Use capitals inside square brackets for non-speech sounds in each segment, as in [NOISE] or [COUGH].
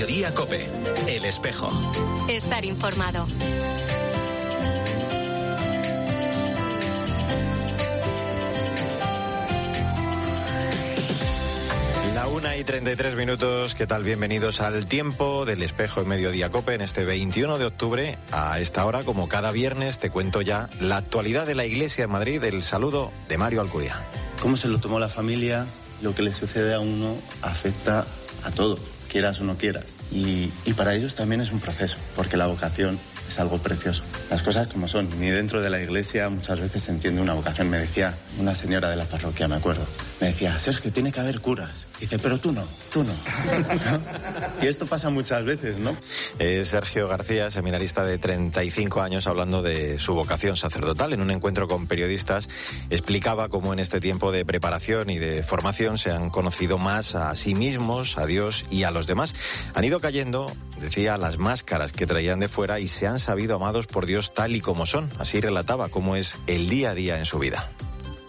Mediodía Cope. El espejo. Estar informado. La una y 33 minutos, ¿qué tal? Bienvenidos al tiempo del espejo en Mediodía Cope en este 21 de octubre. A esta hora, como cada viernes, te cuento ya la actualidad de la Iglesia en Madrid. El saludo de Mario Alcudia. ¿Cómo se lo tomó la familia? Lo que le sucede a uno afecta a todo, quieras o no quieras. Y, y para ellos también es un proceso, porque la vocación es algo precioso. Las cosas como son. Ni dentro de la iglesia muchas veces se entiende una vocación. Me decía una señora de la parroquia, me acuerdo. Me decía, Sergio, tiene que haber curas. Dice, pero tú no, tú no. [LAUGHS] y esto pasa muchas veces, ¿no? Es Sergio García, seminarista de 35 años, hablando de su vocación sacerdotal. En un encuentro con periodistas, explicaba cómo en este tiempo de preparación y de formación se han conocido más a sí mismos, a Dios y a los demás. Han ido cayendo, decía, las máscaras que traían de fuera y se han sabido amados por Dios tal y como son. Así relataba cómo es el día a día en su vida.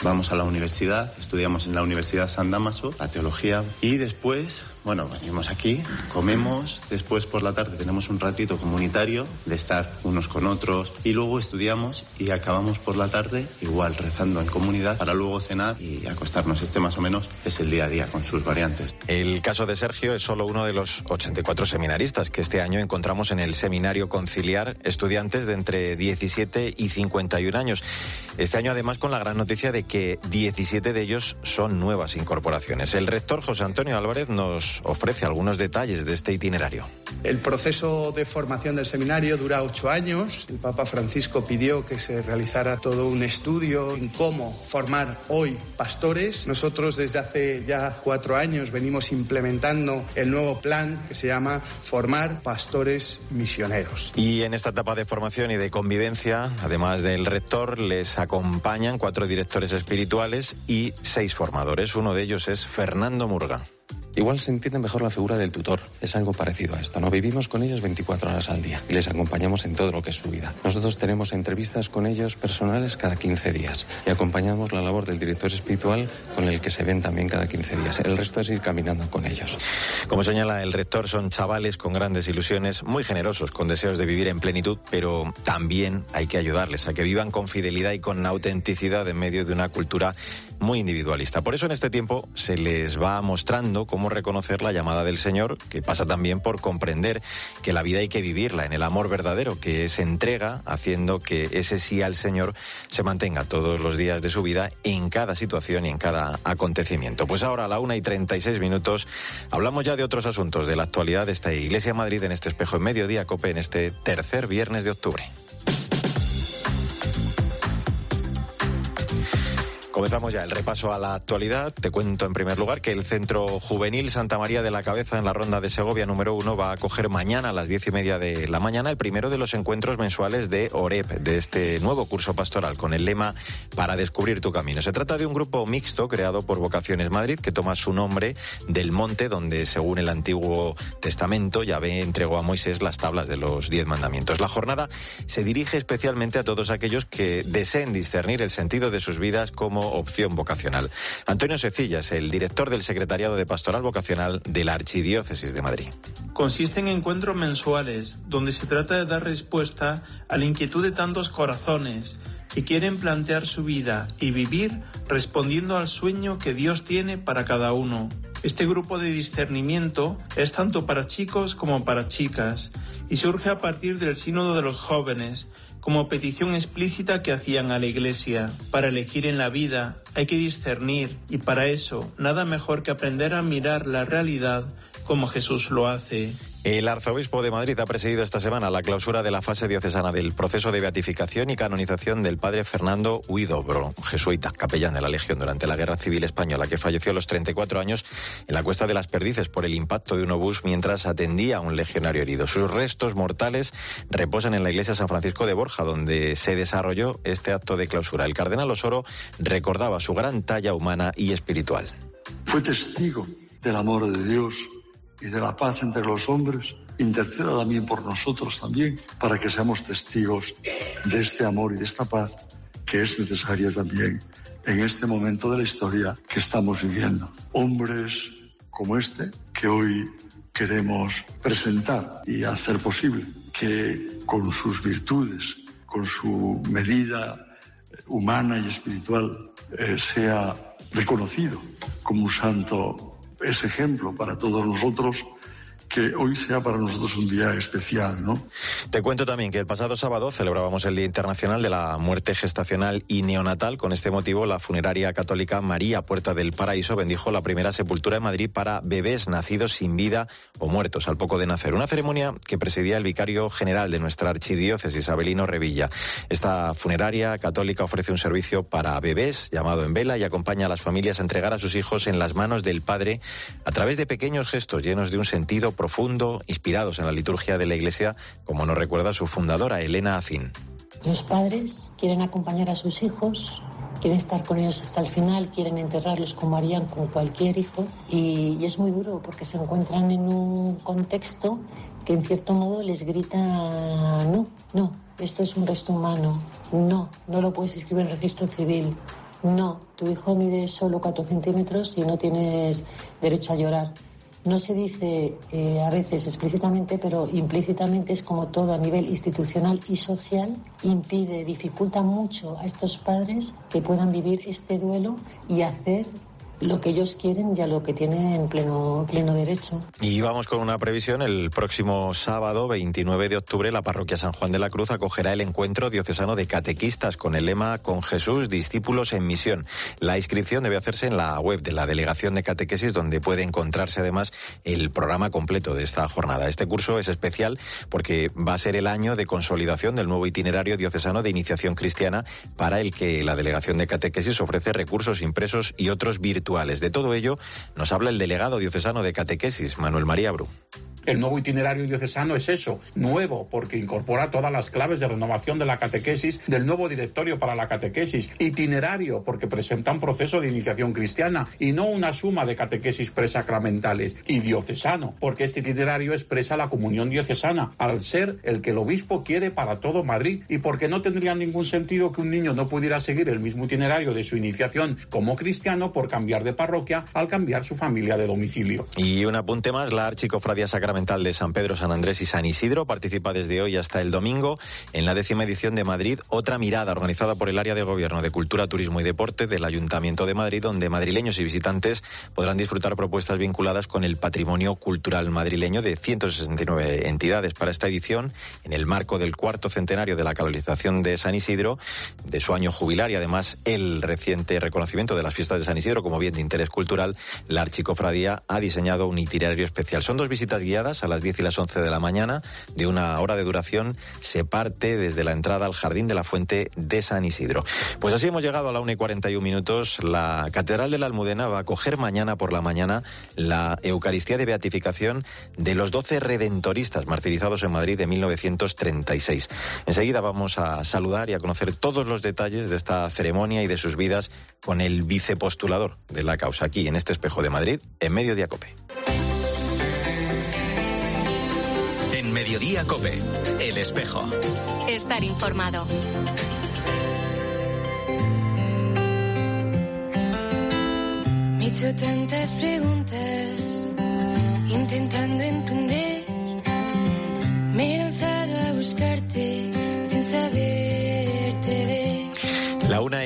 Vamos a la universidad, estudiamos en la Universidad San Damaso, la teología, y después, bueno, venimos aquí, comemos, después por la tarde tenemos un ratito comunitario de estar unos con otros, y luego estudiamos y acabamos por la tarde igual rezando en comunidad para luego cenar y acostarnos. Este más o menos es el día a día con sus variantes. El caso de Sergio es solo uno de los 84 seminaristas que este año encontramos en el seminario conciliar estudiantes de entre 17 y 51 años. Este año además con la gran noticia de que 17 de ellos son nuevas incorporaciones. El rector José Antonio Álvarez nos ofrece algunos detalles de este itinerario. El proceso de formación del seminario dura ocho años. El Papa Francisco pidió que se realizara todo un estudio en cómo formar hoy pastores. Nosotros desde hace ya cuatro años venimos implementando el nuevo plan que se llama Formar Pastores Misioneros. Y en esta etapa de formación y de convivencia, además del rector, les acompañan cuatro directores espirituales y seis formadores. Uno de ellos es Fernando Murga. Igual se entiende mejor la figura del tutor. Es algo parecido a esto. No vivimos con ellos 24 horas al día y les acompañamos en todo lo que es su vida. Nosotros tenemos entrevistas con ellos personales cada 15 días y acompañamos la labor del director espiritual con el que se ven también cada 15 días. El resto es ir caminando con ellos. Como señala el rector, son chavales con grandes ilusiones, muy generosos, con deseos de vivir en plenitud, pero también hay que ayudarles a que vivan con fidelidad y con autenticidad en medio de una cultura muy individualista. Por eso en este tiempo se les va mostrando cómo reconocer la llamada del Señor, que pasa también por comprender que la vida hay que vivirla en el amor verdadero, que es entrega, haciendo que ese sí al Señor se mantenga todos los días de su vida en cada situación y en cada acontecimiento. Pues ahora a la una y 36 minutos hablamos ya de otros asuntos de la actualidad de esta Iglesia Madrid en este espejo en mediodía COPE en este tercer viernes de octubre. Comenzamos ya el repaso a la actualidad. Te cuento en primer lugar que el Centro Juvenil Santa María de la Cabeza en la Ronda de Segovia número uno va a acoger mañana a las diez y media de la mañana el primero de los encuentros mensuales de OREP, de este nuevo curso pastoral con el lema Para descubrir tu camino. Se trata de un grupo mixto creado por Vocaciones Madrid que toma su nombre del monte donde, según el Antiguo Testamento, Yahvé entregó a Moisés las tablas de los diez mandamientos. La jornada se dirige especialmente a todos aquellos que deseen discernir el sentido de sus vidas como opción vocacional. Antonio Secillas, el director del Secretariado de Pastoral Vocacional de la Archidiócesis de Madrid. Consiste en encuentros mensuales donde se trata de dar respuesta a la inquietud de tantos corazones que quieren plantear su vida y vivir respondiendo al sueño que Dios tiene para cada uno. Este grupo de discernimiento es tanto para chicos como para chicas y surge a partir del sínodo de los jóvenes como petición explícita que hacían a la Iglesia. Para elegir en la vida hay que discernir y para eso nada mejor que aprender a mirar la realidad como Jesús lo hace. El arzobispo de Madrid ha presidido esta semana la clausura de la fase diocesana del proceso de beatificación y canonización del padre Fernando Huidobro, jesuita, capellán de la Legión durante la Guerra Civil Española, que falleció a los 34 años en la Cuesta de las Perdices por el impacto de un obús mientras atendía a un legionario herido. Sus restos mortales reposan en la iglesia San Francisco de Borja, donde se desarrolló este acto de clausura. El cardenal Osoro recordaba su gran talla humana y espiritual. Fue testigo del amor de Dios y de la paz entre los hombres, interceda también por nosotros también, para que seamos testigos de este amor y de esta paz que es necesaria también en este momento de la historia que estamos viviendo. Hombres como este que hoy queremos presentar y hacer posible que con sus virtudes, con su medida humana y espiritual, eh, sea reconocido como un santo, es ejemplo para todos nosotros que hoy sea para nosotros un día especial, ¿no? Te cuento también que el pasado sábado celebrábamos el Día Internacional de la Muerte Gestacional y Neonatal. Con este motivo, la funeraria católica María Puerta del Paraíso bendijo la primera sepultura en Madrid para bebés nacidos sin vida o muertos al poco de nacer. Una ceremonia que presidía el vicario general de nuestra archidiócesis, Abelino Revilla. Esta funeraria católica ofrece un servicio para bebés llamado En Vela y acompaña a las familias a entregar a sus hijos en las manos del Padre a través de pequeños gestos llenos de un sentido profundo, inspirados en la liturgia de la Iglesia, como nos recuerda su fundadora, Elena Azin. Los padres quieren acompañar a sus hijos, quieren estar con ellos hasta el final, quieren enterrarlos como harían con cualquier hijo y, es muy duro porque se encuentran en un contexto que en cierto modo les grita no, no, esto es un resto humano, no, no lo puedes escribir en registro civil, no, tu hijo mide solo 4 centímetros y no tienes derecho a llorar no se dice eh, a veces explícitamente, pero implícitamente es como todo a nivel institucional y social, impide, dificulta mucho a estos padres que puedan vivir este duelo y hacer lo que ellos quieren y a lo que tienen pleno, pleno derecho. Y vamos con una previsión. El próximo sábado, 29 de octubre, la parroquia San Juan de la Cruz acogerá el encuentro diocesano de catequistas con el lema Con Jesús, discípulos en misión. La inscripción debe hacerse en la web de la Delegación de Catequesis, donde puede encontrarse además el programa completo de esta jornada. Este curso es especial porque va a ser el año de consolidación del nuevo itinerario diocesano de iniciación cristiana para el que la Delegación de Catequesis ofrece recursos impresos y otros virtuales de todo ello nos habla el delegado diocesano de catequesis, Manuel María Bru. El nuevo itinerario diocesano es eso, nuevo, porque incorpora todas las claves de renovación de la catequesis del nuevo directorio para la catequesis. Itinerario, porque presenta un proceso de iniciación cristiana y no una suma de catequesis presacramentales. Y diocesano, porque este itinerario expresa la comunión diocesana, al ser el que el obispo quiere para todo Madrid y porque no tendría ningún sentido que un niño no pudiera seguir el mismo itinerario de su iniciación como cristiano por cambiar de parroquia al cambiar su familia de domicilio. Y un apunte más, la archicofradía sacramental Mental de San Pedro, San Andrés y San Isidro participa desde hoy hasta el domingo en la décima edición de Madrid, otra mirada organizada por el área de gobierno de Cultura, Turismo y Deporte del Ayuntamiento de Madrid, donde madrileños y visitantes podrán disfrutar propuestas vinculadas con el patrimonio cultural madrileño de 169 entidades. Para esta edición, en el marco del cuarto centenario de la canalización de San Isidro, de su año jubilar y además el reciente reconocimiento de las fiestas de San Isidro como bien de interés cultural, la Archicofradía ha diseñado un itinerario especial. Son dos visitas guiadas a las 10 y las 11 de la mañana, de una hora de duración, se parte desde la entrada al Jardín de la Fuente de San Isidro. Pues así hemos llegado a la 1 y 41 minutos. La Catedral de la Almudena va a acoger mañana por la mañana la Eucaristía de Beatificación de los 12 redentoristas martirizados en Madrid de 1936. Enseguida vamos a saludar y a conocer todos los detalles de esta ceremonia y de sus vidas con el vicepostulador de la causa aquí en este espejo de Madrid, en medio de Acope. Mediodía Cope, El Espejo. Estar informado. Me he hecho tantas preguntas, intentando entender. Me he lanzado a buscarte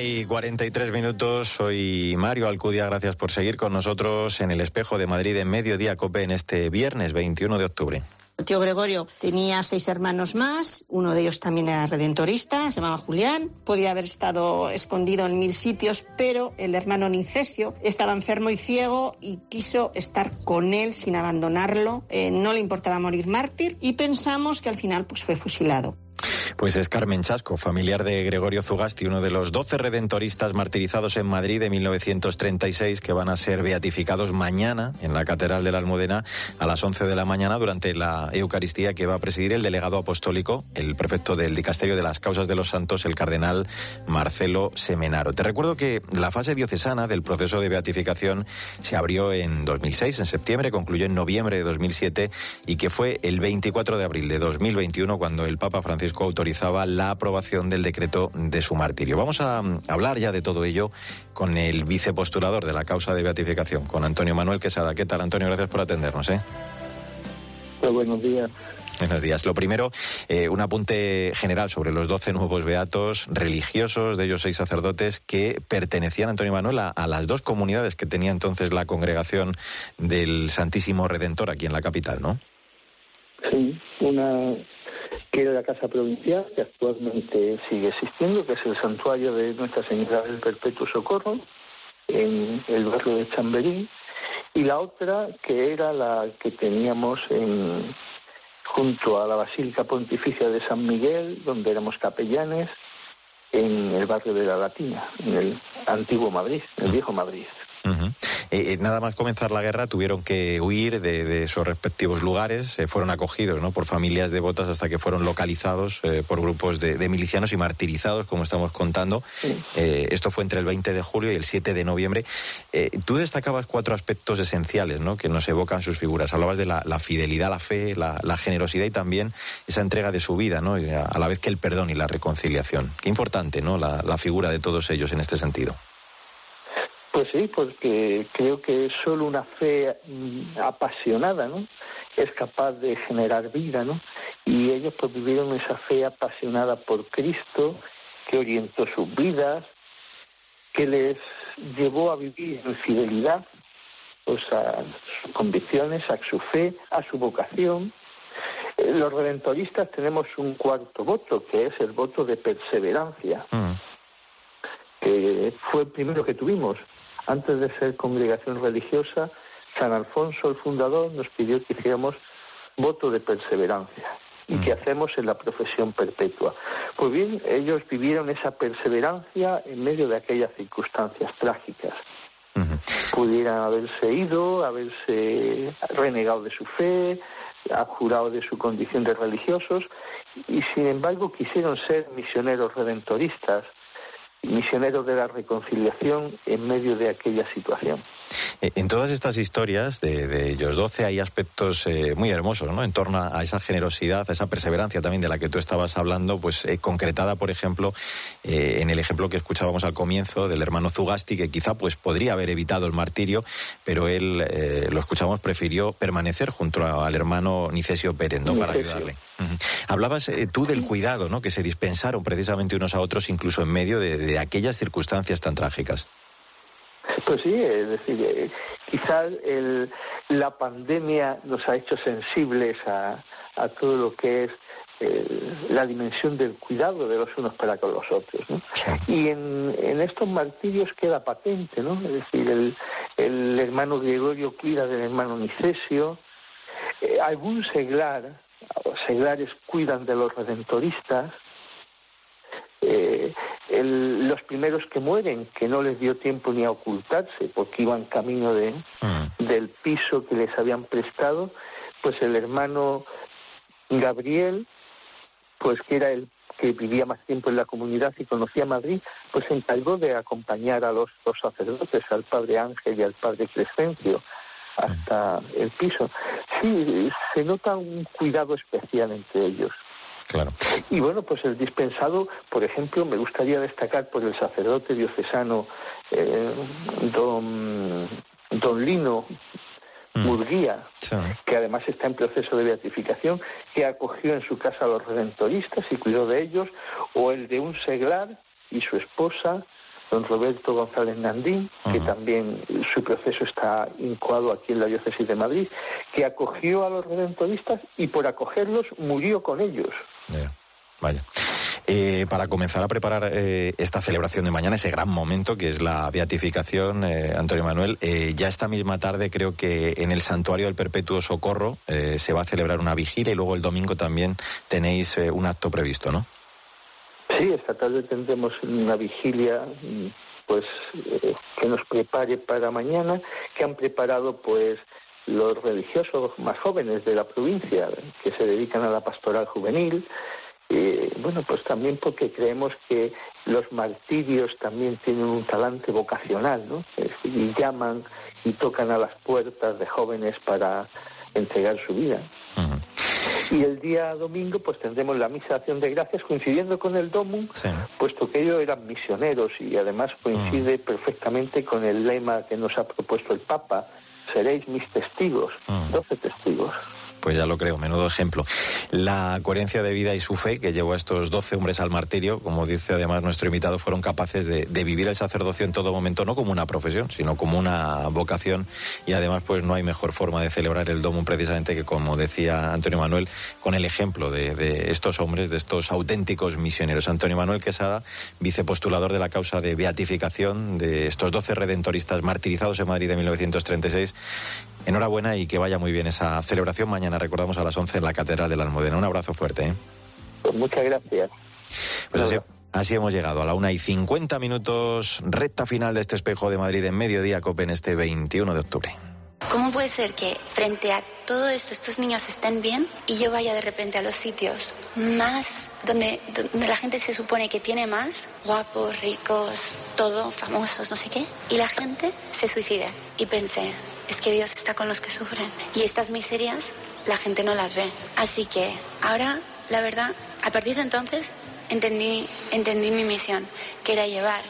y 43 minutos, soy Mario Alcudia, gracias por seguir con nosotros en el espejo de Madrid en Mediodía Cope en este viernes 21 de octubre. Tío Gregorio tenía seis hermanos más, uno de ellos también era redentorista, se llamaba Julián, podía haber estado escondido en mil sitios, pero el hermano Nicesio estaba enfermo y ciego y quiso estar con él sin abandonarlo, eh, no le importaba morir mártir y pensamos que al final pues fue fusilado. Pues es Carmen Chasco, familiar de Gregorio Zugasti, uno de los doce redentoristas martirizados en Madrid de 1936 que van a ser beatificados mañana en la Catedral de la Almudena a las 11 de la mañana durante la Eucaristía que va a presidir el delegado apostólico, el prefecto del Dicasterio de las Causas de los Santos, el cardenal Marcelo Semenaro. Te recuerdo que la fase diocesana del proceso de beatificación se abrió en 2006, en septiembre, concluyó en noviembre de 2007 y que fue el 24 de abril de 2021 cuando el Papa Francisco autorizó autorizaba la aprobación del decreto de su martirio. Vamos a mm, hablar ya de todo ello con el vicepostulador de la causa de beatificación, con Antonio Manuel Quesada. ¿Qué tal, Antonio? Gracias por atendernos. ¿eh? Pues buenos días. Buenos días. Lo primero, eh, un apunte general sobre los doce nuevos beatos religiosos, de ellos seis sacerdotes, que pertenecían, Antonio Manuel, a, a, las dos comunidades que tenía entonces la congregación del Santísimo Redentor aquí en la capital, ¿no? Sí, una que era la Casa Provincial, que actualmente sigue existiendo, que es el santuario de Nuestra Señora del Perpetuo Socorro, en el barrio de Chamberí, y la otra que era la que teníamos en, junto a la Basílica Pontificia de San Miguel, donde éramos capellanes, en el barrio de la Latina, en el antiguo Madrid, el viejo Madrid. Eh, nada más comenzar la guerra tuvieron que huir de, de sus respectivos lugares, eh, fueron acogidos ¿no? por familias devotas hasta que fueron localizados eh, por grupos de, de, milicianos y martirizados, como estamos contando. Sí. esto fue entre el 20 de julio y el 7 de noviembre. tú destacabas cuatro aspectos esenciales ¿no? que nos evocan sus figuras. Hablabas de la, la fidelidad, la fe, la, la, generosidad y también esa entrega de su vida, ¿no? a, a, la vez que el perdón y la reconciliación. Qué importante ¿no? la, la figura de todos ellos en este sentido. Pues sí, porque creo que solo una fe apasionada, ¿no? Es capaz de generar vida, ¿no? Y ellos pues vivieron esa fe apasionada por Cristo, que orientó sus vidas, que les llevó a vivir en fidelidad, pues a sus convicciones, a su fe, a su vocación. Los redentoristas tenemos un cuarto voto, que es el voto de perseverancia, mm. que fue el primero que tuvimos antes de ser congregación religiosa, San Alfonso, el fundador, nos pidió que hiciéramos voto de perseverancia y que hacemos en la profesión perpetua. Pues bien, ellos vivieron esa perseverancia en medio de aquellas circunstancias trágicas. Uh -huh. Pudieran haberse ido, haberse renegado de su fe, jurado de su condición de religiosos, y sin embargo quisieron ser misioneros redentoristas, misioneros de la reconciliación en medio de aquella situación. Eh, en todas estas historias de, de ellos doce hay aspectos eh, muy hermosos, ¿no? En torno a, esa generosidad, a esa perseverancia también de la que tú estabas hablando, pues eh, concretada, por ejemplo, eh, en el ejemplo que escuchábamos al comienzo del hermano Zugasti, que quizá pues podría haber evitado el martirio, pero él, lo escuchamos, prefirió permanecer junto al hermano Nicesio Pérez, ¿no? Para ayudarle. Uh -huh. Hablabas tú del cuidado, ¿no? Que se dispensaron precisamente unos a otros, incluso en medio de, de aquellas circunstancias tan trágicas. Pues sí, es decir, eh, quizás el, la pandemia nos ha hecho sensibles a, a todo lo que es eh, la dimensión del cuidado de los unos para con los otros. ¿no? Y en, en, estos martirios queda patente, ¿no? Es decir, el, el hermano Gregorio cuida del hermano Nicesio, eh, algún seglar, seglares cuidan de los redentoristas, eh, el, los primeros que mueren, que no les dio tiempo ni a ocultarse, porque iban camino de, mm. del piso que les habían prestado, pues el hermano Gabriel, pues que era el que vivía más tiempo en la comunidad y conocía Madrid, pues se encargó de acompañar a los dos sacerdotes, al padre Ángel y al padre Crescencio, hasta el piso. Sí, se nota un cuidado especial entre ellos. Claro. Y bueno, pues el dispensado, por ejemplo, me gustaría destacar por el sacerdote diocesano eh, don, don Lino Murguía, sí. que además está en proceso de beatificación, que acogió en su casa a los redentoristas y cuidó de ellos, o el de un seglar y su esposa, don Roberto González Nandín, uh -huh. que también su proceso está incoado aquí en la diócesis de Madrid, que acogió a los redentoristas y por acogerlos murió con ellos. Yeah. Vaya. Eh, para comenzar a preparar eh, esta celebración de mañana, ese gran momento que es la beatificación, eh, Antonio Manuel, ya esta misma tarde creo que en el Santuario del Perpetuo Socorro se va a celebrar una vigilia y luego el domingo también tenéis un acto previsto, ¿no? Sí, esta tarde tendremos una vigilia pues que nos prepare para mañana, que han preparado pues los religiosos más jóvenes de la provincia que se dedican a la pastoral juvenil, eh, bueno, pues también porque creemos que los martirios también tienen un talante vocacional, ¿no? y llaman y tocan a las puertas de jóvenes para entregar su vida. Y el día domingo pues tendremos la misa de acción de gracias coincidiendo con el Domum, puesto que ellos eran misioneros y además coincide perfectamente con el lema que nos ha propuesto el Papa, seréis mis testigos, doce testigos. Pues ya lo creo, menudo ejemplo. La coherencia de vida y su fe que llevó a estos doce hombres al martirio, como dice además nuestro invitado, fueron capaces de, vivir el sacerdocio en todo momento, no como una profesión, sino como una vocación. Y además, pues no hay mejor forma de celebrar el domo precisamente que, como decía Antonio Manuel, con el ejemplo de, estos hombres, de estos auténticos misioneros. Antonio Manuel Quesada, vicepostulador de la causa de beatificación de estos doce redentoristas martirizados en Madrid de 1936. Enhorabuena y que vaya muy bien esa celebración mañana recordamos a las 11 en la Catedral de la Almudena. Un abrazo fuerte. ¿eh? Pues muchas gracias. Pues así, hemos llegado a la una y 50 minutos, recta final de este espejo de Madrid en mediodía, Copen, este 21 de octubre. ¿Cómo puede ser que frente a todo esto estos niños estén bien y yo vaya de repente a los sitios más donde, donde la gente se supone que tiene más, guapos, ricos, todo, famosos, no sé qué, y la gente se suicide? Y pensé, es que Dios está con los que sufren. Y estas miserias la gente no las ve. Así que ahora, la verdad, a partir de entonces entendí, entendí mi misión, que era llevar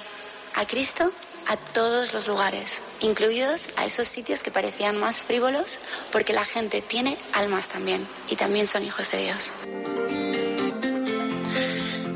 a Cristo a todos los lugares, incluidos a esos sitios que parecían más frívolos, porque la gente tiene almas también y también son hijos de Dios.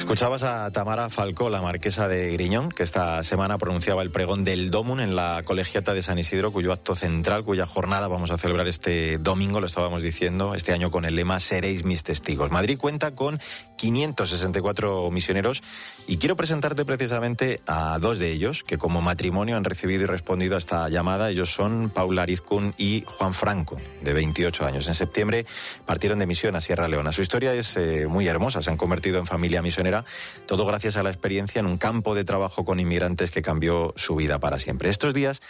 Escuchabas a Tamara Falcó, la marquesa de Griñón, que esta semana pronunciaba el pregón del Domun en la colegiata de San Isidro, cuyo acto central, cuya jornada vamos a celebrar este domingo, lo estábamos diciendo, este año con el lema Seréis mis testigos. Madrid cuenta con 564 misioneros y quiero presentarte precisamente a dos de ellos, que como matrimonio han recibido y respondido a esta llamada. Ellos son Paula Arizcun y Juan Franco, de 28 años. En septiembre partieron de misión a Sierra Leona. Su historia es eh, muy hermosa, se han convertido en familia misionera todo gracias a la experiencia en un campo de trabajo con inmigrantes que cambió su vida para siempre. Estos días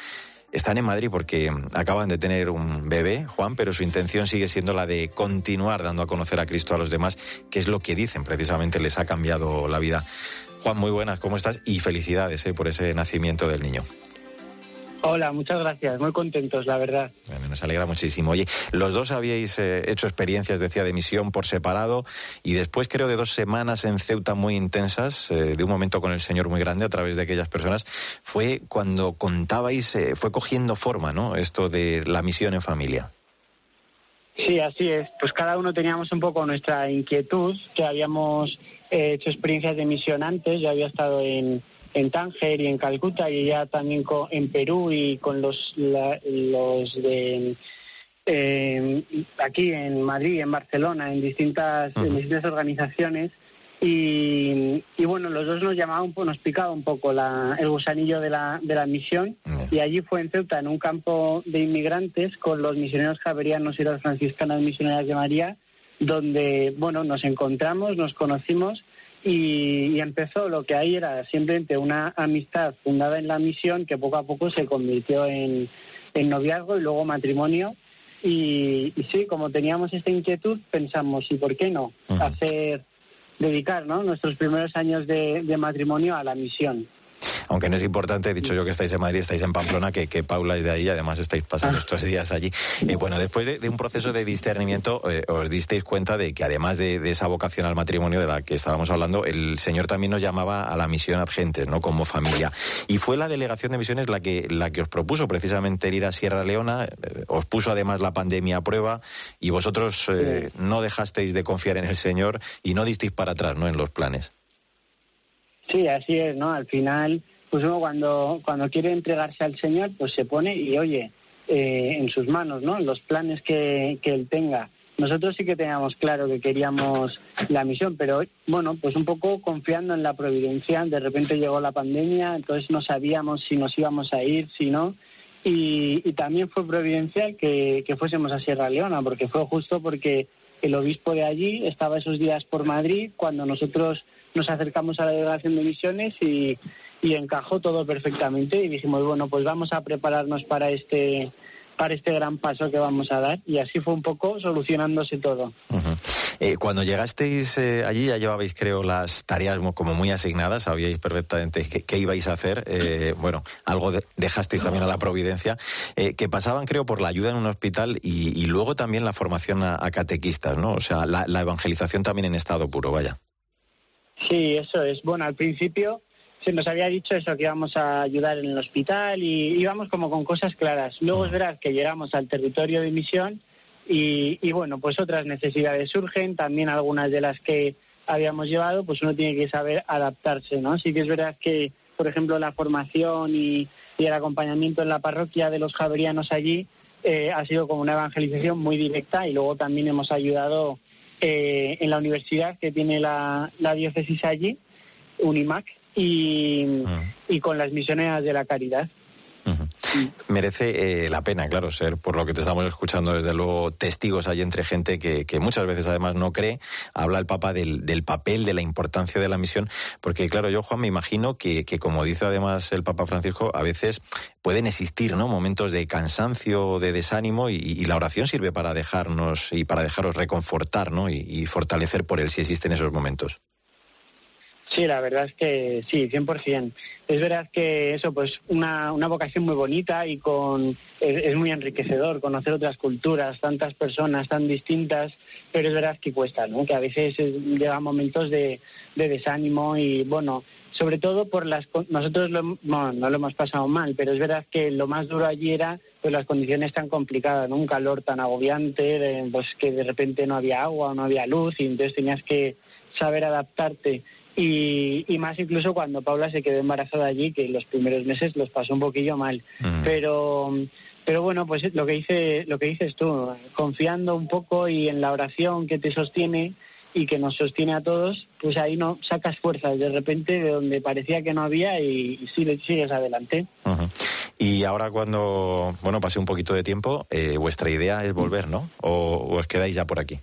están en Madrid porque acaban de tener un bebé, Juan, pero su intención sigue siendo la de continuar dando a conocer a Cristo a los demás, que es lo que dicen precisamente les ha cambiado la vida. Juan, muy buenas, ¿cómo estás? Y felicidades eh, por ese nacimiento del niño. Hola, muchas gracias. Muy contentos, la verdad. Bueno, nos alegra muchísimo. Oye, los dos habíais eh, hecho experiencias, decía, de misión por separado y después creo de dos semanas en Ceuta muy intensas, eh, de un momento con el Señor muy grande a través de aquellas personas, fue cuando contabais, eh, fue cogiendo forma, ¿no? Esto de la misión en familia. Sí, así es. Pues cada uno teníamos un poco nuestra inquietud, que habíamos hecho experiencias de misión antes, yo había estado en en Tánger y en Calcuta y ya también en Perú y con los, los de eh, aquí en Madrid, en Barcelona, en distintas, en distintas organizaciones. Y, bueno, los dos nos llamaban, pues, nos picaba un poco la, el gusanillo de la, de la misión. Y allí fue en Ceuta, en un campo de inmigrantes, con los misioneros javerianos y las franciscanas misioneras de María, donde, bueno, nos encontramos, nos conocimos y, empezó lo que ahí era simplemente una amistad fundada en la misión que poco a poco se convirtió en, noviazgo y luego matrimonio. Y, sí, como teníamos esta inquietud, pensamos, ¿y por qué no? Hacer, dedicar ¿no? nuestros primeros años de matrimonio a la misión aunque no es importante, he dicho yo que estáis en Madrid, estáis en Pamplona, que, Paula es de ahí, además estáis pasando ah. estos días allí. Eh, bueno, después de, un proceso de discernimiento, eh, os disteis cuenta de que además de, esa vocación al matrimonio de la que estábamos hablando, el Señor también nos llamaba a la misión Adgentes, ¿no? Como familia. Y fue la delegación de misiones la que, la que os propuso precisamente ir a Sierra Leona, eh, os puso además la pandemia a prueba y vosotros no dejasteis de confiar en el Señor y no disteis para atrás, ¿no? En los planes. Sí, así es, ¿no? Al final pues uno cuando, cuando quiere entregarse al Señor, pues se pone y oye eh, en sus manos, ¿no? Los planes que, que Él tenga. Nosotros sí que teníamos claro que queríamos la misión, pero bueno, pues un poco confiando en la providencia. De repente llegó la pandemia, entonces no sabíamos si nos íbamos a ir, si no. Y, y también fue providencial que, que fuésemos a Sierra Leona, porque fue justo porque el obispo de allí estaba esos días por Madrid cuando nosotros nos acercamos a la delegación de misiones y, y encajó todo perfectamente y dijimos, bueno, pues vamos a prepararnos para este para este gran paso que vamos a dar. Y así fue un poco solucionándose todo. Eh, cuando llegasteis eh, allí ya llevabais, creo, las tareas como muy asignadas, sabíais perfectamente qué, ibais a hacer. Eh, bueno, algo dejasteis también a la providencia, que pasaban, creo, por la ayuda en un hospital y, luego también la formación a, catequistas, ¿no? O sea, la, evangelización también en estado puro, vaya. Sí, eso es. Bueno, al principio se nos había dicho eso, que íbamos a ayudar en el hospital y íbamos como con cosas claras. Luego es verdad que llegamos al territorio de misión y, bueno, pues otras necesidades surgen, también algunas de las que habíamos llevado, pues uno tiene que saber adaptarse, ¿no? Sí que es verdad que, por ejemplo, la formación y, el acompañamiento en la parroquia de los javerianos allí eh, ha sido como una evangelización muy directa y luego también hemos ayudado eh, en la universidad que tiene la, diócesis allí, UNIMAC, y, y con las misioneras de la caridad. Merece eh, la pena, claro, ser, por lo que te estamos escuchando, desde luego, testigos hay entre gente que, muchas veces además no cree. Habla el Papa del, papel, de la importancia de la misión, porque claro, yo, Juan, me imagino que, como dice además el Papa Francisco, a veces pueden existir ¿no? momentos de cansancio, de desánimo, y, la oración sirve para dejarnos y para dejaros reconfortar ¿no? y, y fortalecer por él si existen esos momentos. Sí, la verdad es que sí, 100%. Es verdad que eso, pues una, una vocación muy bonita y con es, muy enriquecedor conocer otras culturas, tantas personas tan distintas, pero es verdad que cuesta, ¿no? Que a veces llega momentos de, de desánimo y, bueno, sobre todo por las... Nosotros no lo hemos pasado mal, pero es verdad que lo más duro allí era pues las condiciones tan complicadas, ¿no? Un calor tan agobiante, pues que de repente no había agua, no había luz y entonces tenías que saber adaptarte y, más incluso cuando Paula se quedó embarazada allí, que los primeros meses los pasó un poquillo mal. Pero pero bueno, pues lo que dice lo que dices tú, confiando un poco y en la oración que te sostiene y que nos sostiene a todos, pues ahí no sacas fuerzas de repente de donde parecía que no había y, sigues adelante. Y ahora cuando bueno pase un poquito de tiempo, eh, vuestra idea es volver, ¿no? o os quedáis ya por aquí?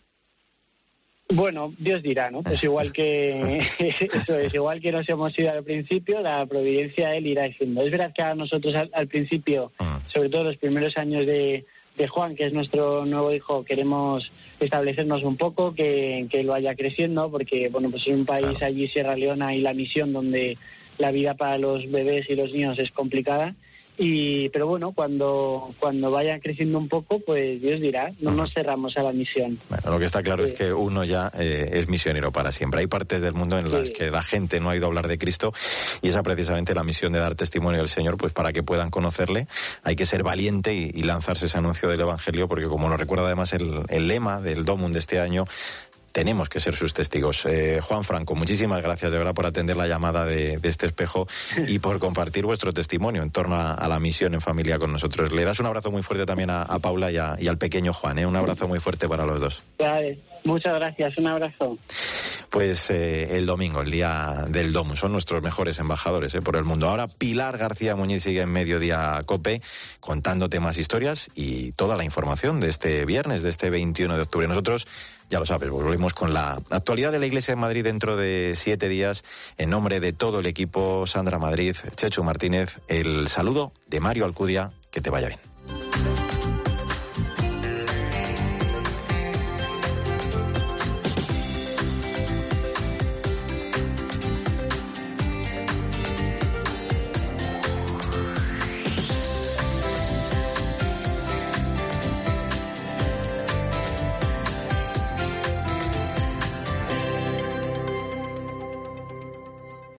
Bueno, Dios dirá, ¿no? Pues igual que [LAUGHS] eso es, igual que nos hemos ido al principio, la providencia él irá diciendo. Es verdad que a nosotros al, principio, ah. sobre todo los primeros años de, de, Juan, que es nuestro nuevo hijo, queremos establecernos un poco, que, que él vaya creciendo, porque bueno, pues en un país allí Sierra Leona y la misión donde la vida para los bebés y los niños es complicada y, pero bueno, cuando, cuando vaya creciendo un poco, pues Dios dirá, no nos cerramos a la misión. Bueno, lo que está claro es que uno ya eh, es misionero para siempre. Hay partes del mundo en las que la gente no ha ido a hablar de Cristo y esa precisamente la misión de dar testimonio al Señor, pues para que puedan conocerle hay que ser valiente y, lanzarse ese anuncio del Evangelio, porque como nos recuerda además el, el lema del Domum de este año, tenemos que ser sus testigos. Eh, Juan Franco, muchísimas gracias de verdad por atender la llamada de, este espejo y por compartir vuestro testimonio en torno a, la misión en familia con nosotros. Le das un abrazo muy fuerte también a, Paula y, al pequeño Juan, ¿eh? un abrazo muy fuerte para los dos. muchas gracias, un abrazo. Pues eh, el domingo, el día del DOM, son nuestros mejores embajadores por el mundo. Ahora Pilar García Muñiz sigue en Mediodía Cope contándote más historias y toda la información de este viernes, de este 21 de octubre. Nosotros ya lo sabes, volvemos con la actualidad de la Iglesia en Madrid dentro de siete días. En nombre de todo el equipo, Sandra Madrid, Chechu Martínez, el saludo de Mario Alcudia. Que te vaya bien.